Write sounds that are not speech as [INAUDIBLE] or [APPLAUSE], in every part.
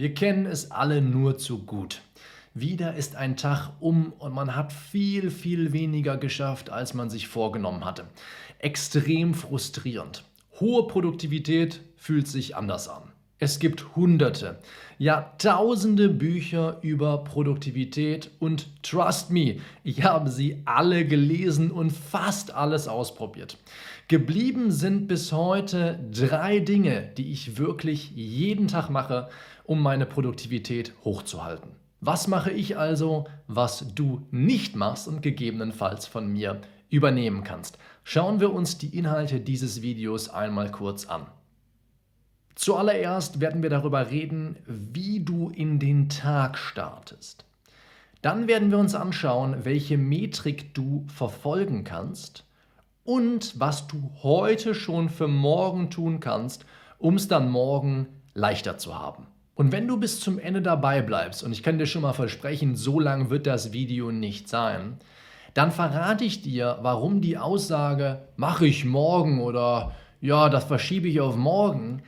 Wir kennen es alle nur zu gut. Wieder ist ein Tag um und man hat viel, viel weniger geschafft, als man sich vorgenommen hatte. Extrem frustrierend. Hohe Produktivität fühlt sich anders an. Es gibt hunderte, ja tausende Bücher über Produktivität und trust me, ich habe sie alle gelesen und fast alles ausprobiert. Geblieben sind bis heute drei Dinge, die ich wirklich jeden Tag mache, um meine Produktivität hochzuhalten. Was mache ich also, was du nicht machst und gegebenenfalls von mir übernehmen kannst? Schauen wir uns die Inhalte dieses Videos einmal kurz an. Zuallererst werden wir darüber reden, wie du in den Tag startest. Dann werden wir uns anschauen, welche Metrik du verfolgen kannst und was du heute schon für morgen tun kannst, um es dann morgen leichter zu haben. Und wenn du bis zum Ende dabei bleibst, und ich kann dir schon mal versprechen, so lang wird das Video nicht sein, dann verrate ich dir, warum die Aussage, mache ich morgen oder ja, das verschiebe ich auf morgen,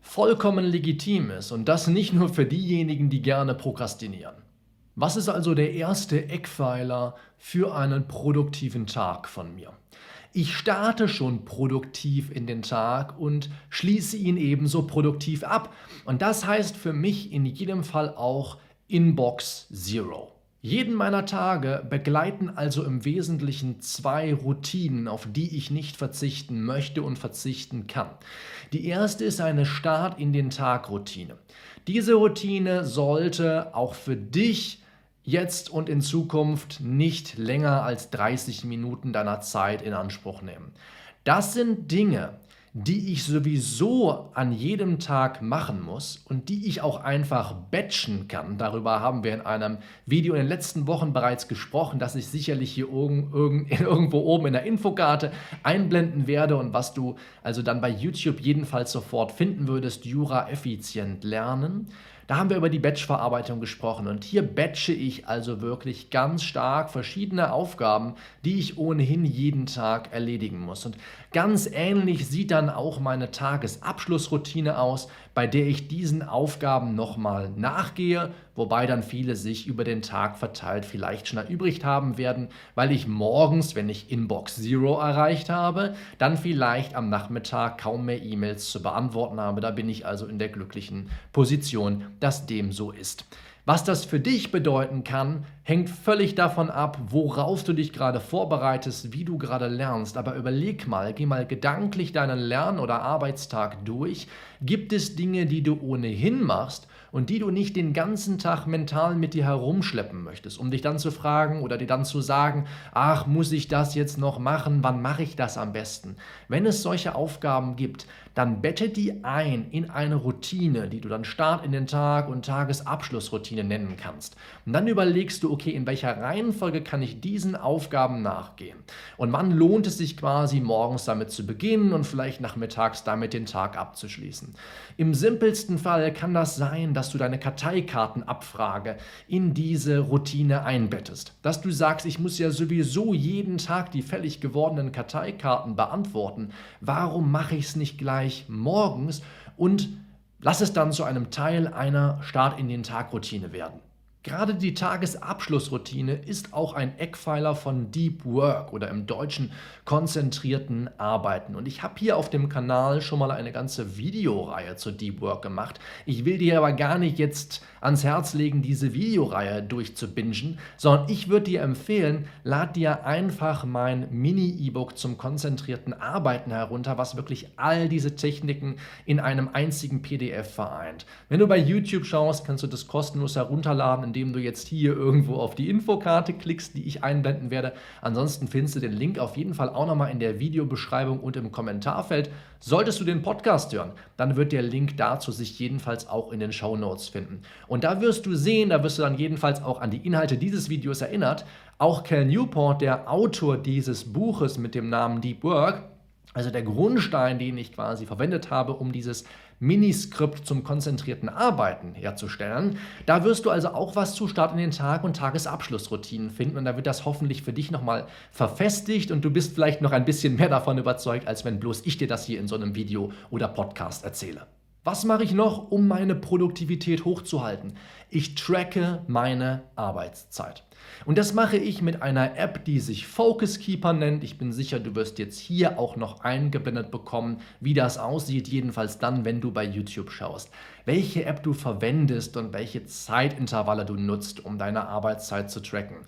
vollkommen legitim ist und das nicht nur für diejenigen, die gerne prokrastinieren. Was ist also der erste Eckpfeiler für einen produktiven Tag von mir? Ich starte schon produktiv in den Tag und schließe ihn ebenso produktiv ab. Und das heißt für mich in jedem Fall auch Inbox Zero. Jeden meiner Tage begleiten also im Wesentlichen zwei Routinen, auf die ich nicht verzichten möchte und verzichten kann. Die erste ist eine Start in den Tag Routine. Diese Routine sollte auch für dich jetzt und in Zukunft nicht länger als 30 Minuten deiner Zeit in Anspruch nehmen. Das sind Dinge, die ich sowieso an jedem Tag machen muss und die ich auch einfach batchen kann. Darüber haben wir in einem Video in den letzten Wochen bereits gesprochen, das ich sicherlich hier [LAUGHS] irgendwo oben in der Infokarte einblenden werde und was du also dann bei YouTube jedenfalls sofort finden würdest, Jura effizient lernen. Da haben wir über die Batch-Verarbeitung gesprochen und hier batche ich also wirklich ganz stark verschiedene Aufgaben, die ich ohnehin jeden Tag erledigen muss. Und ganz ähnlich sieht dann auch meine Tagesabschlussroutine aus, bei der ich diesen Aufgaben nochmal nachgehe, wobei dann viele sich über den Tag verteilt vielleicht schon übrig haben werden, weil ich morgens, wenn ich Inbox Zero erreicht habe, dann vielleicht am Nachmittag kaum mehr E-Mails zu beantworten habe. Da bin ich also in der glücklichen Position, dass dem so ist. Was das für dich bedeuten kann, hängt völlig davon ab, worauf du dich gerade vorbereitest, wie du gerade lernst. Aber überleg mal, geh mal gedanklich deinen Lern- oder Arbeitstag durch. Gibt es Dinge, die du ohnehin machst und die du nicht den ganzen Tag mental mit dir herumschleppen möchtest, um dich dann zu fragen oder dir dann zu sagen, ach, muss ich das jetzt noch machen? Wann mache ich das am besten? Wenn es solche Aufgaben gibt, dann bette die ein in eine Routine, die du dann Start in den Tag und Tagesabschlussroutine nennen kannst. Und dann überlegst du, okay, in welcher Reihenfolge kann ich diesen Aufgaben nachgehen? Und wann lohnt es sich quasi morgens damit zu beginnen und vielleicht nachmittags damit den Tag abzuschließen? Im simpelsten Fall kann das sein, dass du deine Karteikartenabfrage in diese Routine einbettest. Dass du sagst, ich muss ja sowieso jeden Tag die fällig gewordenen Karteikarten beantworten. Warum mache ich es nicht gleich? gleich morgens und lass es dann zu einem Teil einer Start in den Tag Routine werden. Gerade die Tagesabschlussroutine ist auch ein Eckpfeiler von Deep Work oder im Deutschen konzentrierten Arbeiten. Und ich habe hier auf dem Kanal schon mal eine ganze Videoreihe zu Deep Work gemacht. Ich will dir aber gar nicht jetzt ans Herz legen, diese Videoreihe durchzubingen, sondern ich würde dir empfehlen, lad dir einfach mein Mini-E-Book zum konzentrierten Arbeiten herunter, was wirklich all diese Techniken in einem einzigen PDF vereint. Wenn du bei YouTube schaust, kannst du das kostenlos herunterladen indem du jetzt hier irgendwo auf die Infokarte klickst, die ich einblenden werde. Ansonsten findest du den Link auf jeden Fall auch nochmal in der Videobeschreibung und im Kommentarfeld. Solltest du den Podcast hören, dann wird der Link dazu sich jedenfalls auch in den Show Notes finden. Und da wirst du sehen, da wirst du dann jedenfalls auch an die Inhalte dieses Videos erinnert. Auch Cal Newport, der Autor dieses Buches mit dem Namen Deep Work, also der Grundstein, den ich quasi verwendet habe, um dieses Miniskript zum konzentrierten Arbeiten herzustellen. Da wirst du also auch was zu Start in den Tag und Tagesabschlussroutinen finden und da wird das hoffentlich für dich nochmal verfestigt und du bist vielleicht noch ein bisschen mehr davon überzeugt, als wenn bloß ich dir das hier in so einem Video oder Podcast erzähle. Was mache ich noch, um meine Produktivität hochzuhalten? Ich tracke meine Arbeitszeit. Und das mache ich mit einer App, die sich Focus Keeper nennt. Ich bin sicher, du wirst jetzt hier auch noch eingeblendet bekommen, wie das aussieht, jedenfalls dann, wenn du bei YouTube schaust. Welche App du verwendest und welche Zeitintervalle du nutzt, um deine Arbeitszeit zu tracken.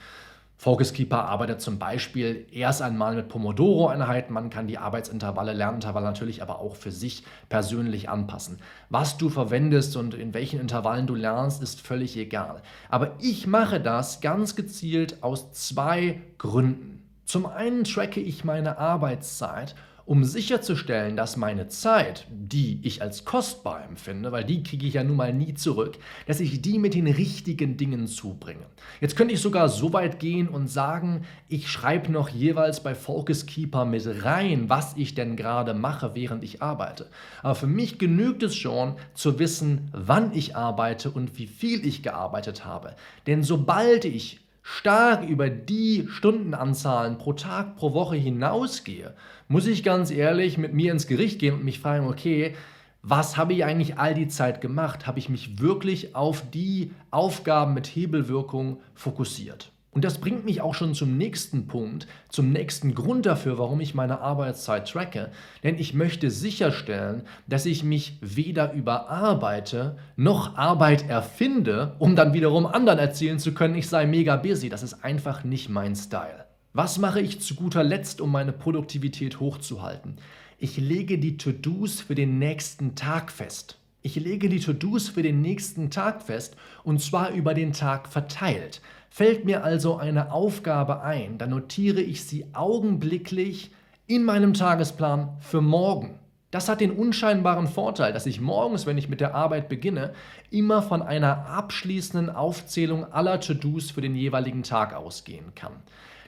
Focus Keeper arbeitet zum Beispiel erst einmal mit Pomodoro-Einheiten. Man kann die Arbeitsintervalle, Lernintervalle natürlich aber auch für sich persönlich anpassen. Was du verwendest und in welchen Intervallen du lernst, ist völlig egal. Aber ich mache das ganz gezielt aus zwei Gründen. Zum einen tracke ich meine Arbeitszeit um sicherzustellen, dass meine Zeit, die ich als kostbar empfinde, weil die kriege ich ja nun mal nie zurück, dass ich die mit den richtigen Dingen zubringe. Jetzt könnte ich sogar so weit gehen und sagen, ich schreibe noch jeweils bei Focus Keeper mit rein, was ich denn gerade mache, während ich arbeite. Aber für mich genügt es schon zu wissen, wann ich arbeite und wie viel ich gearbeitet habe. Denn sobald ich stark über die Stundenanzahlen pro Tag, pro Woche hinausgehe, muss ich ganz ehrlich mit mir ins Gericht gehen und mich fragen, okay, was habe ich eigentlich all die Zeit gemacht? Habe ich mich wirklich auf die Aufgaben mit Hebelwirkung fokussiert? Und das bringt mich auch schon zum nächsten Punkt, zum nächsten Grund dafür, warum ich meine Arbeitszeit tracke. Denn ich möchte sicherstellen, dass ich mich weder überarbeite noch Arbeit erfinde, um dann wiederum anderen erzählen zu können, ich sei mega busy. Das ist einfach nicht mein Style. Was mache ich zu guter Letzt, um meine Produktivität hochzuhalten? Ich lege die To-Dos für den nächsten Tag fest. Ich lege die To-Dos für den nächsten Tag fest und zwar über den Tag verteilt. Fällt mir also eine Aufgabe ein, dann notiere ich sie augenblicklich in meinem Tagesplan für morgen. Das hat den unscheinbaren Vorteil, dass ich morgens, wenn ich mit der Arbeit beginne, immer von einer abschließenden Aufzählung aller To-Dos für den jeweiligen Tag ausgehen kann.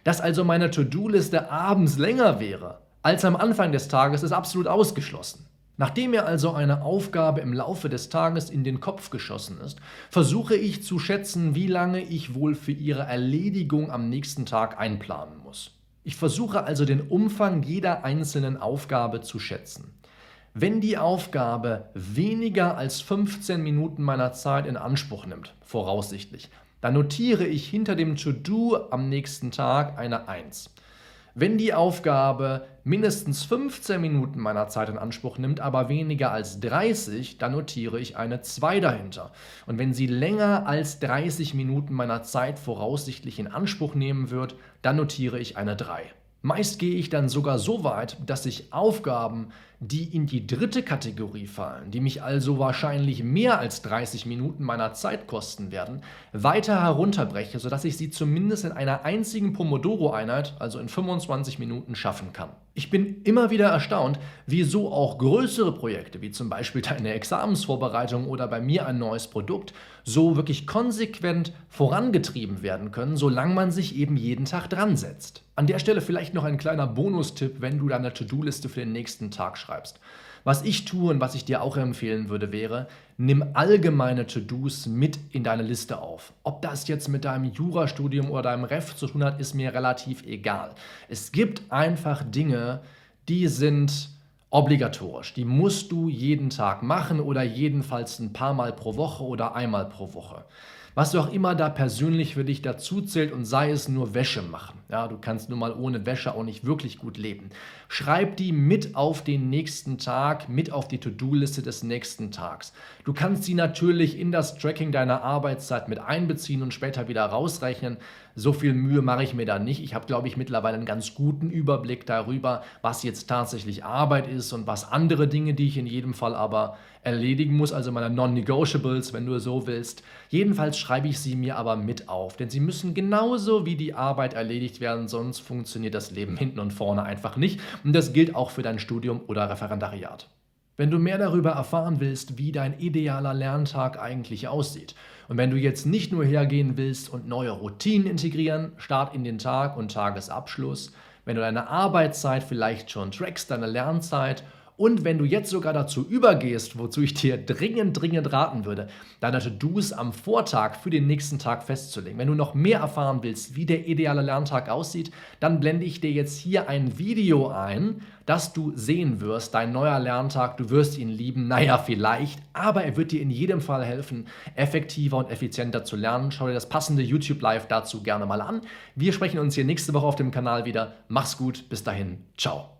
Dass also meine To-Do-Liste abends länger wäre als am Anfang des Tages, ist absolut ausgeschlossen. Nachdem mir also eine Aufgabe im Laufe des Tages in den Kopf geschossen ist, versuche ich zu schätzen, wie lange ich wohl für ihre Erledigung am nächsten Tag einplanen muss. Ich versuche also den Umfang jeder einzelnen Aufgabe zu schätzen. Wenn die Aufgabe weniger als 15 Minuten meiner Zeit in Anspruch nimmt, voraussichtlich, dann notiere ich hinter dem To-Do am nächsten Tag eine 1. Wenn die Aufgabe mindestens 15 Minuten meiner Zeit in Anspruch nimmt, aber weniger als 30, dann notiere ich eine 2 dahinter. Und wenn sie länger als 30 Minuten meiner Zeit voraussichtlich in Anspruch nehmen wird, dann notiere ich eine 3. Meist gehe ich dann sogar so weit, dass ich Aufgaben, die in die dritte Kategorie fallen, die mich also wahrscheinlich mehr als 30 Minuten meiner Zeit kosten werden, weiter herunterbreche, sodass ich sie zumindest in einer einzigen Pomodoro-Einheit, also in 25 Minuten, schaffen kann. Ich bin immer wieder erstaunt, wieso auch größere Projekte, wie zum Beispiel deine Examensvorbereitung oder bei mir ein neues Produkt, so wirklich konsequent vorangetrieben werden können, solange man sich eben jeden Tag dran setzt. An der Stelle vielleicht noch ein kleiner Bonustipp, wenn du deine To-Do-Liste für den nächsten Tag schreibst. Was ich tue und was ich dir auch empfehlen würde, wäre, nimm allgemeine To-Dos mit in deine Liste auf. Ob das jetzt mit deinem Jurastudium oder deinem Ref zu tun hat, ist mir relativ egal. Es gibt einfach Dinge, die sind obligatorisch. Die musst du jeden Tag machen oder jedenfalls ein paar Mal pro Woche oder einmal pro Woche was auch immer da persönlich für dich dazu zählt und sei es nur Wäsche machen. Ja, du kannst nun mal ohne Wäsche auch nicht wirklich gut leben. Schreib die mit auf den nächsten Tag, mit auf die To-Do-Liste des nächsten Tags. Du kannst sie natürlich in das Tracking deiner Arbeitszeit mit einbeziehen und später wieder rausrechnen. So viel Mühe mache ich mir da nicht. Ich habe, glaube ich, mittlerweile einen ganz guten Überblick darüber, was jetzt tatsächlich Arbeit ist und was andere Dinge, die ich in jedem Fall aber erledigen muss, also meine Non-Negotiables, wenn du so willst. Jedenfalls schreibe ich sie mir aber mit auf, denn sie müssen genauso wie die Arbeit erledigt werden, sonst funktioniert das Leben hinten und vorne einfach nicht. Und das gilt auch für dein Studium oder Referendariat. Wenn du mehr darüber erfahren willst, wie dein idealer Lerntag eigentlich aussieht, und wenn du jetzt nicht nur hergehen willst und neue Routinen integrieren, Start in den Tag und Tagesabschluss, wenn du deine Arbeitszeit vielleicht schon trackst, deine Lernzeit Und wenn du jetzt sogar dazu übergehst, wozu ich dir dringend, dringend raten würde, deine To-Dos am Vortag für den nächsten Tag festzulegen. Wenn du noch mehr erfahren willst, wie der ideale Lerntag aussieht, dann blende ich dir jetzt hier ein Video ein, das du sehen wirst. Dein neuer Lerntag, du wirst ihn lieben, naja, vielleicht, aber er wird dir in jedem Fall helfen, effektiver und effizienter zu lernen. Schau dir das passende YouTube Live dazu gerne mal an. Wir sprechen uns hier nächste Woche auf dem Kanal wieder. Mach's gut, bis dahin, ciao.